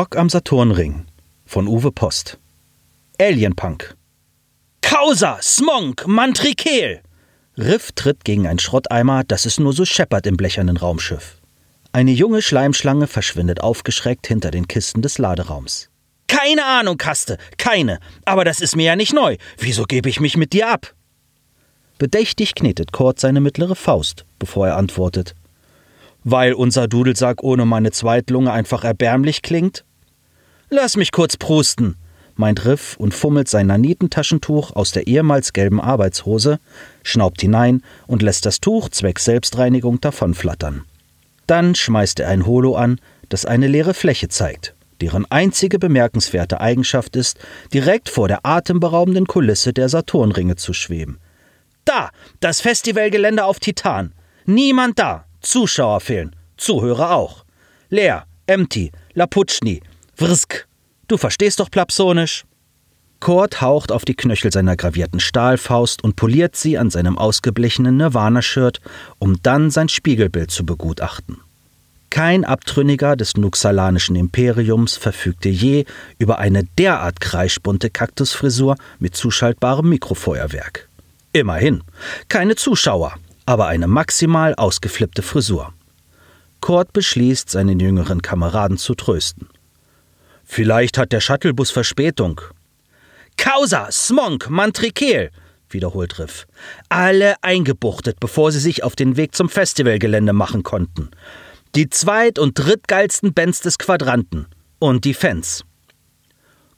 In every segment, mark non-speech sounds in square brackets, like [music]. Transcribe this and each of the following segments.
Rock am Saturnring von Uwe Post. Alienpunk. Causa, Smonk, Mantrikel! Riff tritt gegen einen Schrotteimer, dass es nur so scheppert im blechernen Raumschiff. Eine junge Schleimschlange verschwindet aufgeschreckt hinter den Kisten des Laderaums. Keine Ahnung, Kaste, keine. Aber das ist mir ja nicht neu. Wieso gebe ich mich mit dir ab? Bedächtig knetet Kurt seine mittlere Faust, bevor er antwortet weil unser Dudelsack ohne meine Zweitlunge einfach erbärmlich klingt? Lass mich kurz prusten, meint Riff und fummelt sein Nanitentaschentuch aus der ehemals gelben Arbeitshose, schnaubt hinein und lässt das Tuch zwecks Selbstreinigung davonflattern. Dann schmeißt er ein Holo an, das eine leere Fläche zeigt, deren einzige bemerkenswerte Eigenschaft ist, direkt vor der atemberaubenden Kulisse der Saturnringe zu schweben. Da, das Festivalgelände auf Titan. Niemand da. Zuschauer fehlen, Zuhörer auch. Leer, empty, Laputschni, Wrsk. Du verstehst doch Plapsonisch? Kurt haucht auf die Knöchel seiner gravierten Stahlfaust und poliert sie an seinem ausgeblichenen Nirvana-Shirt, um dann sein Spiegelbild zu begutachten. Kein Abtrünniger des nuxalanischen Imperiums verfügte je über eine derart kreischbunte Kaktusfrisur mit zuschaltbarem Mikrofeuerwerk. Immerhin, keine Zuschauer, aber eine maximal ausgeflippte Frisur. Kurt beschließt, seinen jüngeren Kameraden zu trösten. Vielleicht hat der Shuttlebus Verspätung. Causa, Smonk, Mantrikel, wiederholt Riff. Alle eingebuchtet, bevor sie sich auf den Weg zum Festivalgelände machen konnten. Die zweit- und drittgeilsten Bands des Quadranten. Und die Fans.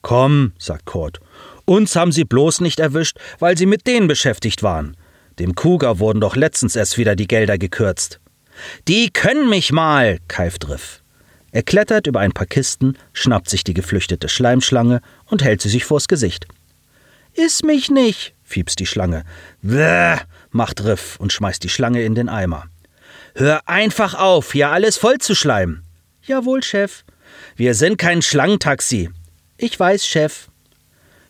Komm, sagt Kurt. Uns haben sie bloß nicht erwischt, weil sie mit denen beschäftigt waren. Dem Kuga wurden doch letztens erst wieder die Gelder gekürzt. Die können mich mal, keift Riff. Er klettert über ein paar Kisten, schnappt sich die geflüchtete Schleimschlange und hält sie sich vors Gesicht. Iss mich nicht, fiebst die Schlange. Bäh, macht Riff und schmeißt die Schlange in den Eimer. Hör einfach auf, hier alles voll zu schleimen. Jawohl, Chef. Wir sind kein Schlangentaxi. Ich weiß, Chef.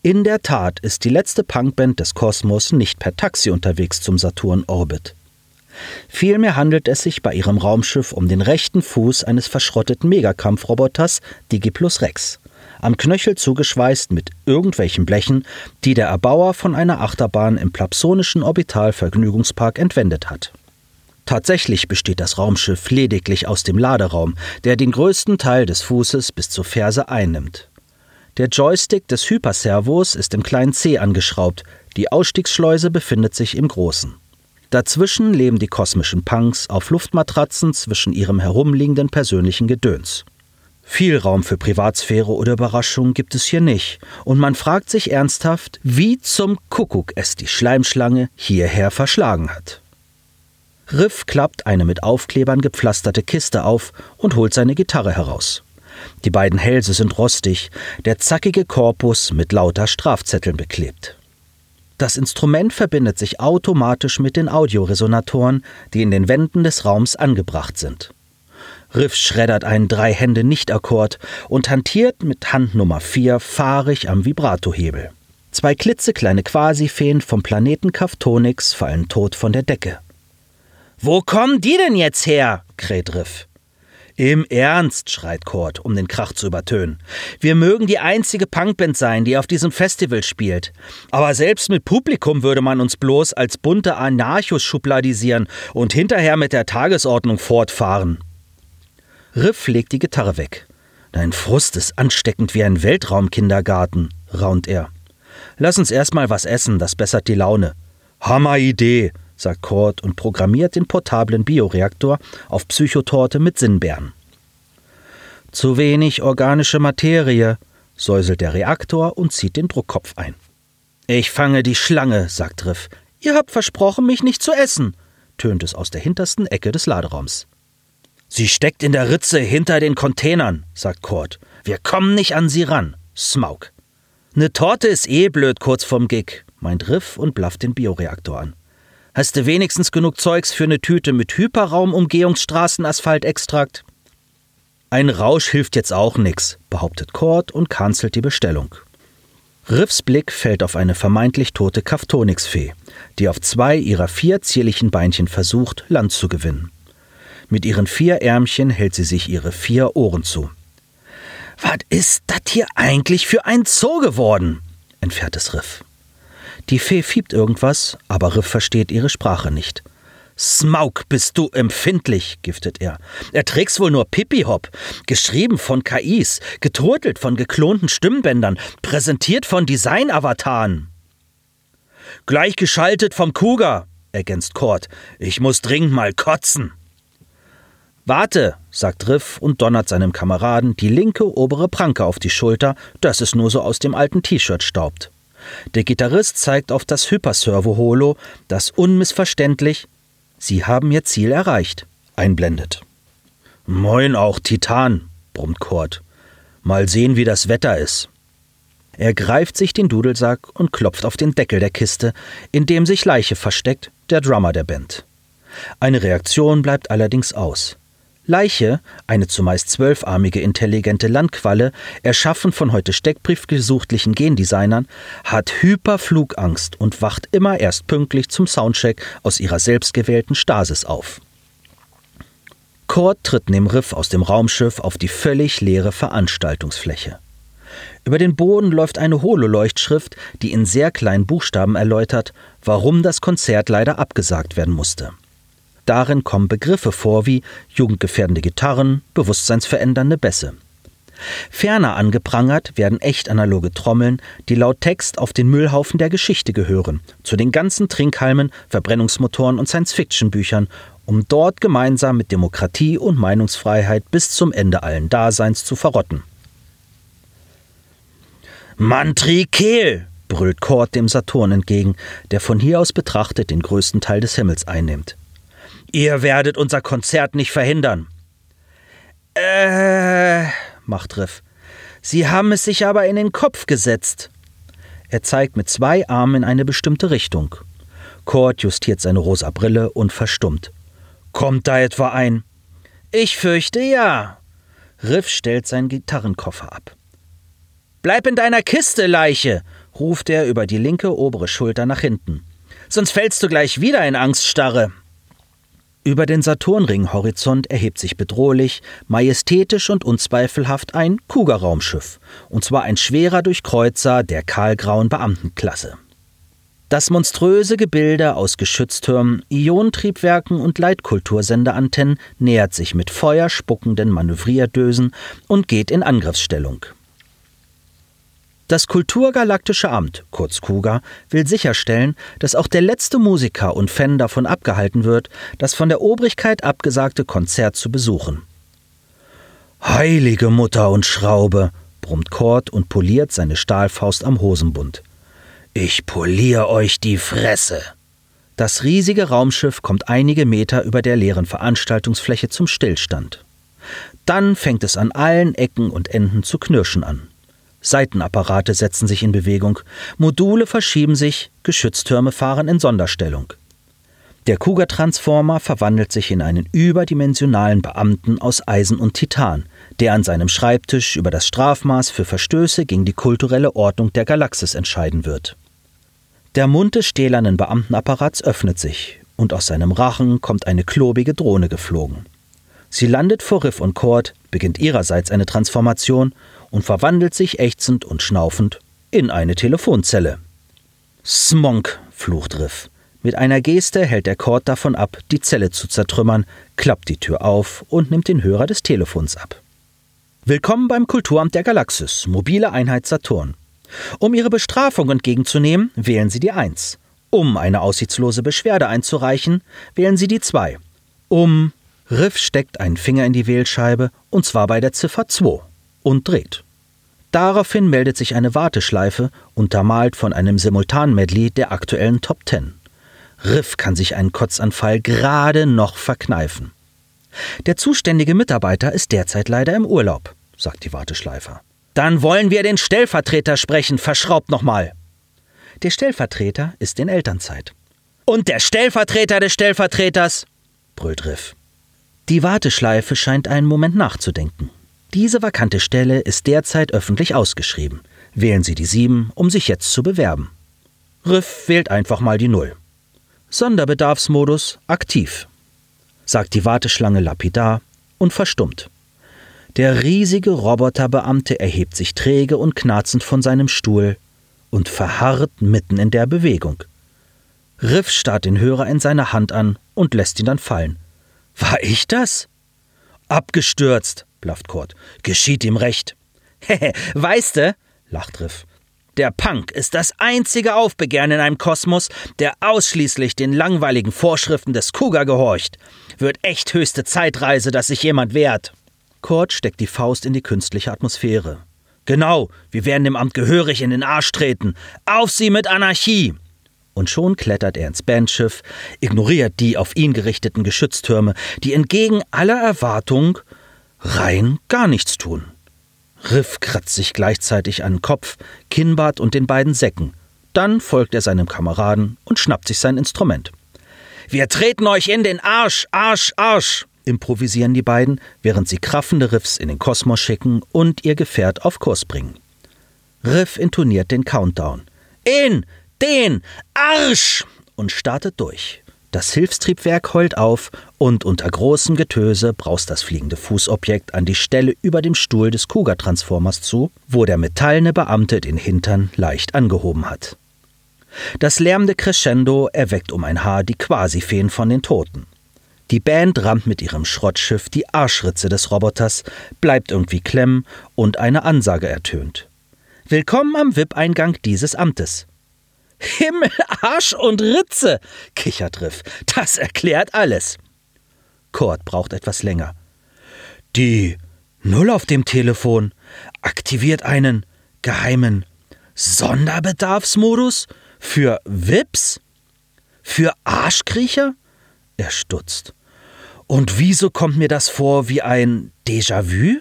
In der Tat ist die letzte Punkband des Kosmos nicht per Taxi unterwegs zum Saturn Orbit. Vielmehr handelt es sich bei ihrem Raumschiff um den rechten Fuß eines verschrotteten Megakampfroboters Digiplus Rex, am Knöchel zugeschweißt mit irgendwelchen Blechen, die der Erbauer von einer Achterbahn im Plapsonischen Orbitalvergnügungspark entwendet hat. Tatsächlich besteht das Raumschiff lediglich aus dem Laderaum, der den größten Teil des Fußes bis zur Ferse einnimmt. Der Joystick des Hyperservos ist im kleinen C angeschraubt, die Ausstiegsschleuse befindet sich im großen. Dazwischen leben die kosmischen Punks auf Luftmatratzen zwischen ihrem herumliegenden persönlichen Gedöns. Viel Raum für Privatsphäre oder Überraschung gibt es hier nicht, und man fragt sich ernsthaft, wie zum Kuckuck es die Schleimschlange hierher verschlagen hat. Riff klappt eine mit Aufklebern gepflasterte Kiste auf und holt seine Gitarre heraus. Die beiden Hälse sind rostig, der zackige Korpus mit lauter Strafzetteln beklebt. Das Instrument verbindet sich automatisch mit den Audioresonatoren, die in den Wänden des Raums angebracht sind. Riff schreddert einen Drei-Hände-Nicht-Akkord und hantiert mit Hand Nummer 4 fahrig am Vibratohebel. Zwei klitzekleine Quasifeen vom Planeten Kaftonix fallen tot von der Decke. Wo kommen die denn jetzt her? kräht Riff. Im Ernst, schreit Kurt, um den Krach zu übertönen. Wir mögen die einzige Punkband sein, die auf diesem Festival spielt. Aber selbst mit Publikum würde man uns bloß als bunte Anarchos schubladisieren und hinterher mit der Tagesordnung fortfahren. Riff legt die Gitarre weg. Dein Frust ist ansteckend wie ein Weltraumkindergarten, raunt er. Lass uns erstmal was essen, das bessert die Laune. Hammer Idee, sagt Kurt und programmiert den portablen Bioreaktor auf Psychotorte mit Sinnbeeren. Zu wenig organische Materie, säuselt der Reaktor und zieht den Druckkopf ein. Ich fange die Schlange, sagt Riff. Ihr habt versprochen, mich nicht zu essen, tönt es aus der hintersten Ecke des Laderaums. Sie steckt in der Ritze hinter den Containern, sagt Kurt. Wir kommen nicht an sie ran. Smaug. Ne Torte ist eh blöd kurz vorm Gig, meint Riff und blafft den Bioreaktor an. Hast du wenigstens genug Zeugs für eine Tüte mit Hyperraum-Umgehungsstraßenasphalt-Extrakt? Ein Rausch hilft jetzt auch nix, behauptet Kurt und kanzelt die Bestellung. Riffs Blick fällt auf eine vermeintlich tote Kaftonix-Fee, die auf zwei ihrer vier zierlichen Beinchen versucht, Land zu gewinnen. Mit ihren vier Ärmchen hält sie sich ihre vier Ohren zu. Was ist das hier eigentlich für ein Zoo geworden? entfährt es Riff. Die Fee fiebt irgendwas, aber Riff versteht ihre Sprache nicht. Smaug, bist du empfindlich, giftet er. Erträgst wohl nur Pipi-Hop. Geschrieben von KIs, geturtelt von geklonten Stimmbändern, präsentiert von Design-Avataren. Gleichgeschaltet vom Kuga, ergänzt Kort. Ich muss dringend mal kotzen. Warte, sagt Riff und donnert seinem Kameraden die linke obere Pranke auf die Schulter, dass es nur so aus dem alten T-Shirt staubt. Der Gitarrist zeigt auf das Hyperservo-Holo, das unmissverständlich Sie haben Ihr Ziel erreicht, einblendet. Moin auch, Titan, brummt Kurt. Mal sehen, wie das Wetter ist. Er greift sich den Dudelsack und klopft auf den Deckel der Kiste, in dem sich Leiche versteckt, der Drummer der Band. Eine Reaktion bleibt allerdings aus. Leiche, eine zumeist zwölfarmige intelligente Landqualle, erschaffen von heute steckbriefgesuchtlichen Gendesignern, hat Hyperflugangst und wacht immer erst pünktlich zum Soundcheck aus ihrer selbstgewählten Stasis auf. Kurt tritt neben Riff aus dem Raumschiff auf die völlig leere Veranstaltungsfläche. Über den Boden läuft eine Hololeuchtschrift, die in sehr kleinen Buchstaben erläutert, warum das Konzert leider abgesagt werden musste. Darin kommen Begriffe vor wie jugendgefährdende Gitarren, bewusstseinsverändernde Bässe. Ferner angeprangert werden echt analoge Trommeln, die laut Text auf den Müllhaufen der Geschichte gehören, zu den ganzen Trinkhalmen, Verbrennungsmotoren und Science-Fiction-Büchern, um dort gemeinsam mit Demokratie und Meinungsfreiheit bis zum Ende allen Daseins zu verrotten. Mantrikel! brüllt Kord dem Saturn entgegen, der von hier aus betrachtet den größten Teil des Himmels einnimmt. Ihr werdet unser Konzert nicht verhindern. Äh, macht Riff. Sie haben es sich aber in den Kopf gesetzt. Er zeigt mit zwei Armen in eine bestimmte Richtung. Kurt justiert seine rosa Brille und verstummt. Kommt da etwa ein? Ich fürchte ja. Riff stellt seinen Gitarrenkoffer ab. Bleib in deiner Kiste, Leiche, ruft er über die linke obere Schulter nach hinten. Sonst fällst du gleich wieder in Angststarre. Über den Saturnring-Horizont erhebt sich bedrohlich, majestätisch und unzweifelhaft ein Kuga-Raumschiff, und zwar ein schwerer Durchkreuzer der kahlgrauen Beamtenklasse. Das monströse Gebilde aus Geschütztürmen, Ionentriebwerken und Leitkultursendeantennen nähert sich mit feuerspuckenden Manövrierdösen und geht in Angriffsstellung. Das Kulturgalaktische Amt, kurz KUGA, will sicherstellen, dass auch der letzte Musiker und Fan davon abgehalten wird, das von der Obrigkeit abgesagte Konzert zu besuchen. Heilige Mutter und Schraube, brummt Kord und poliert seine Stahlfaust am Hosenbund. Ich polier euch die Fresse. Das riesige Raumschiff kommt einige Meter über der leeren Veranstaltungsfläche zum Stillstand. Dann fängt es an allen Ecken und Enden zu knirschen an. Seitenapparate setzen sich in Bewegung, Module verschieben sich, Geschütztürme fahren in Sonderstellung. Der Kuga-Transformer verwandelt sich in einen überdimensionalen Beamten aus Eisen und Titan, der an seinem Schreibtisch über das Strafmaß für Verstöße gegen die kulturelle Ordnung der Galaxis entscheiden wird. Der Mund des stählernen Beamtenapparats öffnet sich, und aus seinem Rachen kommt eine klobige Drohne geflogen. Sie landet vor Riff und Cord, beginnt ihrerseits eine Transformation und verwandelt sich ächzend und schnaufend in eine Telefonzelle. Smonk, flucht Riff. Mit einer Geste hält der Cord davon ab, die Zelle zu zertrümmern, klappt die Tür auf und nimmt den Hörer des Telefons ab. Willkommen beim Kulturamt der Galaxis, mobile Einheit Saturn. Um Ihre Bestrafung entgegenzunehmen, wählen Sie die 1. Um eine aussichtslose Beschwerde einzureichen, wählen Sie die 2. Um Riff steckt einen Finger in die Wählscheibe, und zwar bei der Ziffer 2 und dreht. Daraufhin meldet sich eine Warteschleife, untermalt von einem Simultan-Medley der aktuellen Top Ten. Riff kann sich einen Kotzanfall gerade noch verkneifen. Der zuständige Mitarbeiter ist derzeit leider im Urlaub, sagt die Warteschleife. Dann wollen wir den Stellvertreter sprechen, verschraubt nochmal. Der Stellvertreter ist in Elternzeit. Und der Stellvertreter des Stellvertreters? brüllt Riff. Die Warteschleife scheint einen Moment nachzudenken. Diese vakante Stelle ist derzeit öffentlich ausgeschrieben. Wählen Sie die 7, um sich jetzt zu bewerben. Riff wählt einfach mal die 0. Sonderbedarfsmodus aktiv, sagt die Warteschlange lapidar und verstummt. Der riesige Roboterbeamte erhebt sich träge und knarzend von seinem Stuhl und verharrt mitten in der Bewegung. Riff starrt den Hörer in seiner Hand an und lässt ihn dann fallen. War ich das? Abgestürzt, blafft Kurt. Geschieht ihm recht. [laughs] Hehe, weißte, lacht Riff. Der Punk ist das einzige Aufbegehren in einem Kosmos, der ausschließlich den langweiligen Vorschriften des Kuga gehorcht. Wird echt höchste Zeitreise, dass sich jemand wehrt. Kurt steckt die Faust in die künstliche Atmosphäre. Genau, wir werden dem Amt gehörig in den Arsch treten. Auf sie mit Anarchie! Und schon klettert er ins Bandschiff, ignoriert die auf ihn gerichteten Geschütztürme, die entgegen aller Erwartung rein gar nichts tun. Riff kratzt sich gleichzeitig an den Kopf, Kinnbart und den beiden Säcken. Dann folgt er seinem Kameraden und schnappt sich sein Instrument. Wir treten euch in den Arsch, Arsch, Arsch, improvisieren die beiden, während sie kraffende Riffs in den Kosmos schicken und ihr Gefährt auf Kurs bringen. Riff intoniert den Countdown. In den Arsch! und startet durch. Das Hilfstriebwerk heult auf und unter großem Getöse braust das fliegende Fußobjekt an die Stelle über dem Stuhl des Kuga-Transformers zu, wo der metallene Beamte den Hintern leicht angehoben hat. Das lärmende Crescendo erweckt um ein Haar die Quasifeen von den Toten. Die Band rammt mit ihrem Schrottschiff die Arschritze des Roboters, bleibt irgendwie klemmen und eine Ansage ertönt. Willkommen am VIP-Eingang dieses Amtes. Himmel, Arsch und Ritze, kichert Riff. Das erklärt alles. Kurt braucht etwas länger. Die Null auf dem Telefon aktiviert einen geheimen Sonderbedarfsmodus für Wips? Für Arschkriecher? Er stutzt. Und wieso kommt mir das vor wie ein Déjà-vu?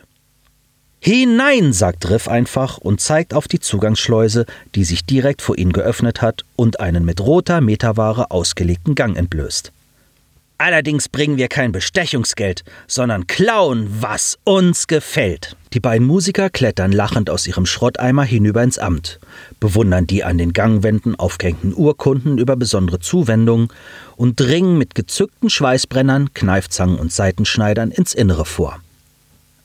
Hinein, sagt Riff einfach und zeigt auf die Zugangsschleuse, die sich direkt vor ihnen geöffnet hat und einen mit roter Meterware ausgelegten Gang entblößt. Allerdings bringen wir kein Bestechungsgeld, sondern klauen, was uns gefällt. Die beiden Musiker klettern lachend aus ihrem Schrotteimer hinüber ins Amt, bewundern die an den Gangwänden aufgehängten Urkunden über besondere Zuwendungen und dringen mit gezückten Schweißbrennern, Kneifzangen und Seitenschneidern ins Innere vor.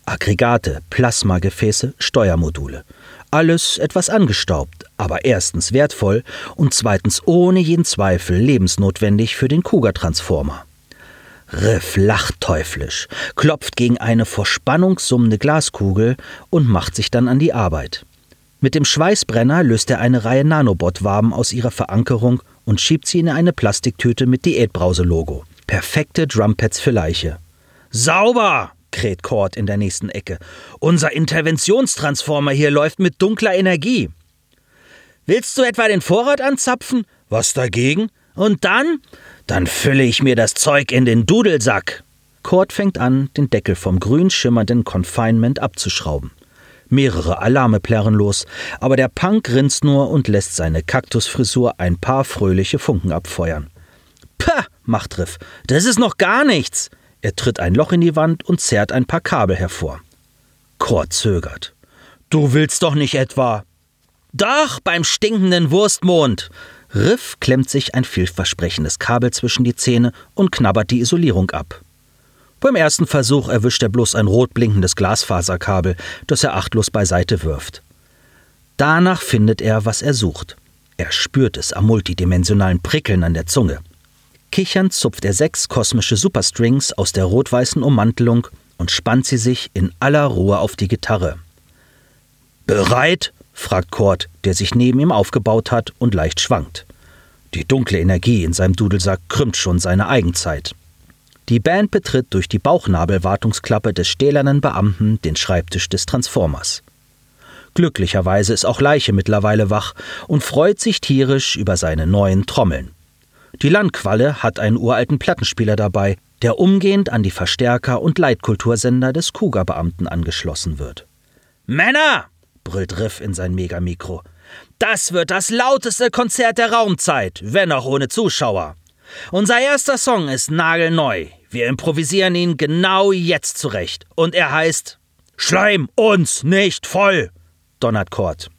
Aggregate, Plasmagefäße, Steuermodule. Alles etwas angestaubt, aber erstens wertvoll und zweitens ohne jeden Zweifel lebensnotwendig für den Kuga-Transformer. Riff lacht teuflisch, klopft gegen eine vor Spannung summende Glaskugel und macht sich dann an die Arbeit. Mit dem Schweißbrenner löst er eine Reihe Nanobot-Waben aus ihrer Verankerung und schiebt sie in eine Plastiktüte mit Diätbrause-Logo. Perfekte Drumpads für Leiche. Sauber! Kräht Cord in der nächsten Ecke. Unser Interventionstransformer hier läuft mit dunkler Energie. Willst du etwa den Vorrat anzapfen? Was dagegen? Und dann? Dann fülle ich mir das Zeug in den Dudelsack. Cord fängt an, den Deckel vom grün schimmernden Confinement abzuschrauben. Mehrere Alarme plärren los, aber der Punk grinst nur und lässt seine Kaktusfrisur ein paar fröhliche Funken abfeuern. Pah, macht Riff, das ist noch gar nichts. Er tritt ein Loch in die Wand und zerrt ein paar Kabel hervor. Kurt zögert. Du willst doch nicht etwa. Doch, beim stinkenden Wurstmond. Riff klemmt sich ein vielversprechendes Kabel zwischen die Zähne und knabbert die Isolierung ab. Beim ersten Versuch erwischt er bloß ein rot blinkendes Glasfaserkabel, das er achtlos beiseite wirft. Danach findet er, was er sucht. Er spürt es am multidimensionalen Prickeln an der Zunge. Kichernd zupft er sechs kosmische Superstrings aus der rot-weißen Ummantelung und spannt sie sich in aller Ruhe auf die Gitarre. Bereit? fragt Kurt, der sich neben ihm aufgebaut hat und leicht schwankt. Die dunkle Energie in seinem Dudelsack krümmt schon seine Eigenzeit. Die Band betritt durch die Bauchnabelwartungsklappe des stählernen Beamten den Schreibtisch des Transformers. Glücklicherweise ist auch Leiche mittlerweile wach und freut sich tierisch über seine neuen Trommeln. Die Landqualle hat einen uralten Plattenspieler dabei, der umgehend an die Verstärker und Leitkultursender des Kuga-Beamten angeschlossen wird. Männer! brüllt Riff in sein Megamikro. Das wird das lauteste Konzert der Raumzeit, wenn auch ohne Zuschauer. Unser erster Song ist nagelneu. Wir improvisieren ihn genau jetzt zurecht. Und er heißt Schleim uns nicht voll, donnert Kurt.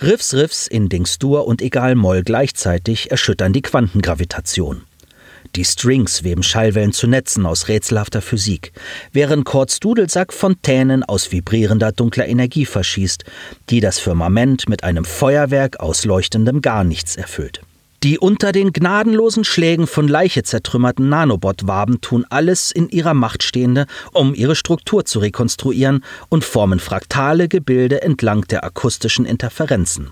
Riffs Riffs in Dingsdur und Egal Moll gleichzeitig erschüttern die Quantengravitation. Die Strings weben Schallwellen zu Netzen aus rätselhafter Physik, während Korts Dudelsack Fontänen aus vibrierender dunkler Energie verschießt, die das Firmament mit einem Feuerwerk aus leuchtendem Garnichts erfüllt. Die unter den gnadenlosen Schlägen von Leiche zertrümmerten Nanobot-Waben tun alles in ihrer Macht Stehende, um ihre Struktur zu rekonstruieren und formen fraktale Gebilde entlang der akustischen Interferenzen.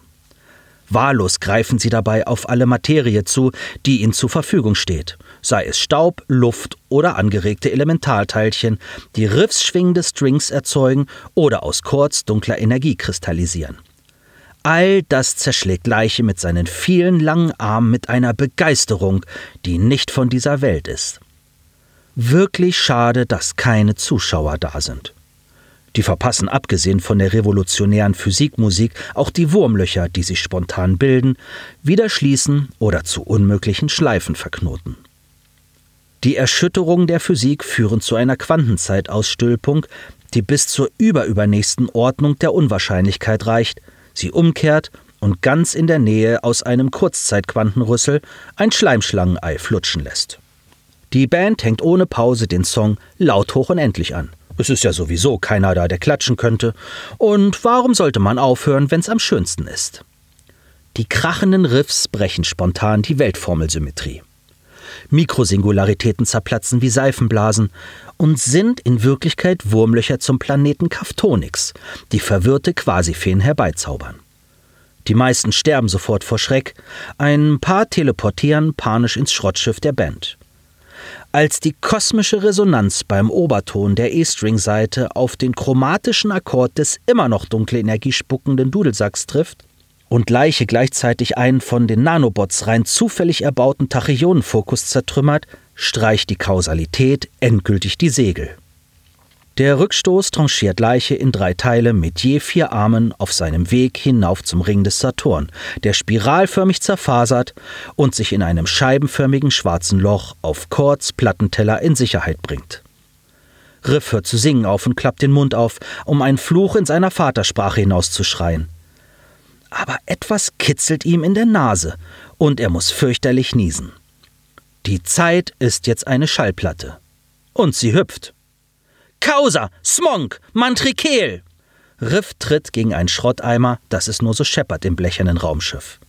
Wahllos greifen sie dabei auf alle Materie zu, die ihnen zur Verfügung steht, sei es Staub, Luft oder angeregte Elementarteilchen, die riffsschwingende Strings erzeugen oder aus Kurz dunkler Energie kristallisieren. All das zerschlägt Leiche mit seinen vielen langen Armen mit einer Begeisterung, die nicht von dieser Welt ist. Wirklich schade, dass keine Zuschauer da sind. Die verpassen abgesehen von der revolutionären Physikmusik auch die Wurmlöcher, die sich spontan bilden, wieder schließen oder zu unmöglichen Schleifen verknoten. Die Erschütterungen der Physik führen zu einer Quantenzeitausstülpung, die bis zur überübernächsten Ordnung der Unwahrscheinlichkeit reicht, sie umkehrt und ganz in der Nähe aus einem Kurzzeitquantenrüssel ein Schleimschlangenei flutschen lässt. Die Band hängt ohne Pause den Song laut hoch und endlich an. Es ist ja sowieso keiner da, der klatschen könnte. Und warum sollte man aufhören, wenn's am schönsten ist? Die krachenden Riffs brechen spontan die Weltformelsymmetrie. Mikrosingularitäten zerplatzen wie Seifenblasen und sind in Wirklichkeit Wurmlöcher zum Planeten Kaftonix, die verwirrte Quasifeen herbeizaubern. Die meisten sterben sofort vor Schreck, ein paar teleportieren panisch ins Schrottschiff der Band. Als die kosmische Resonanz beim Oberton der E-String-Seite auf den chromatischen Akkord des immer noch dunkle Energie spuckenden Dudelsacks trifft und Leiche gleichzeitig einen von den Nanobots rein zufällig erbauten Tachyonenfokus zertrümmert, streicht die Kausalität endgültig die Segel. Der Rückstoß tranchiert Leiche in drei Teile mit je vier Armen auf seinem Weg hinauf zum Ring des Saturn, der spiralförmig zerfasert und sich in einem scheibenförmigen schwarzen Loch auf Kords Plattenteller in Sicherheit bringt. Riff hört zu singen auf und klappt den Mund auf, um einen Fluch in seiner Vatersprache hinauszuschreien. Aber etwas kitzelt ihm in der Nase und er muss fürchterlich niesen. Die Zeit ist jetzt eine Schallplatte. Und sie hüpft. Causa, Smonk, Mantrikel! Riff tritt gegen einen Schrotteimer, dass es nur so scheppert im blechernen Raumschiff.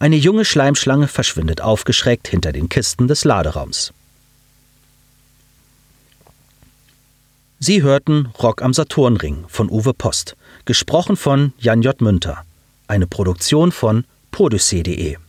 Eine junge Schleimschlange verschwindet aufgeschreckt hinter den Kisten des Laderaums. Sie hörten Rock am Saturnring von Uwe Post, gesprochen von Jan J. Münter, eine Produktion von podyssee.de.